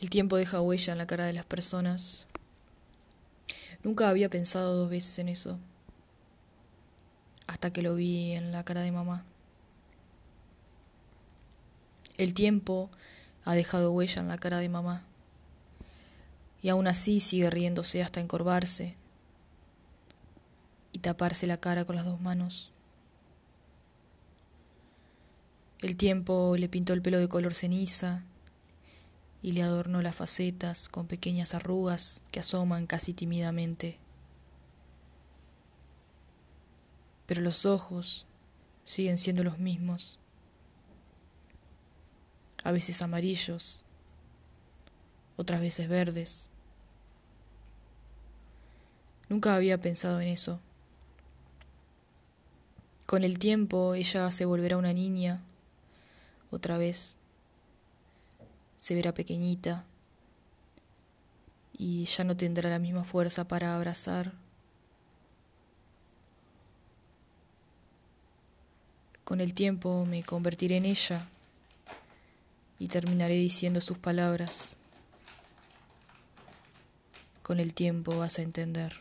El tiempo deja huella en la cara de las personas. Nunca había pensado dos veces en eso, hasta que lo vi en la cara de mamá. El tiempo ha dejado huella en la cara de mamá, y aún así sigue riéndose hasta encorvarse y taparse la cara con las dos manos. El tiempo le pintó el pelo de color ceniza y le adornó las facetas con pequeñas arrugas que asoman casi tímidamente. Pero los ojos siguen siendo los mismos, a veces amarillos, otras veces verdes. Nunca había pensado en eso. Con el tiempo ella se volverá una niña, otra vez se verá pequeñita y ya no tendrá la misma fuerza para abrazar. Con el tiempo me convertiré en ella y terminaré diciendo sus palabras. Con el tiempo vas a entender.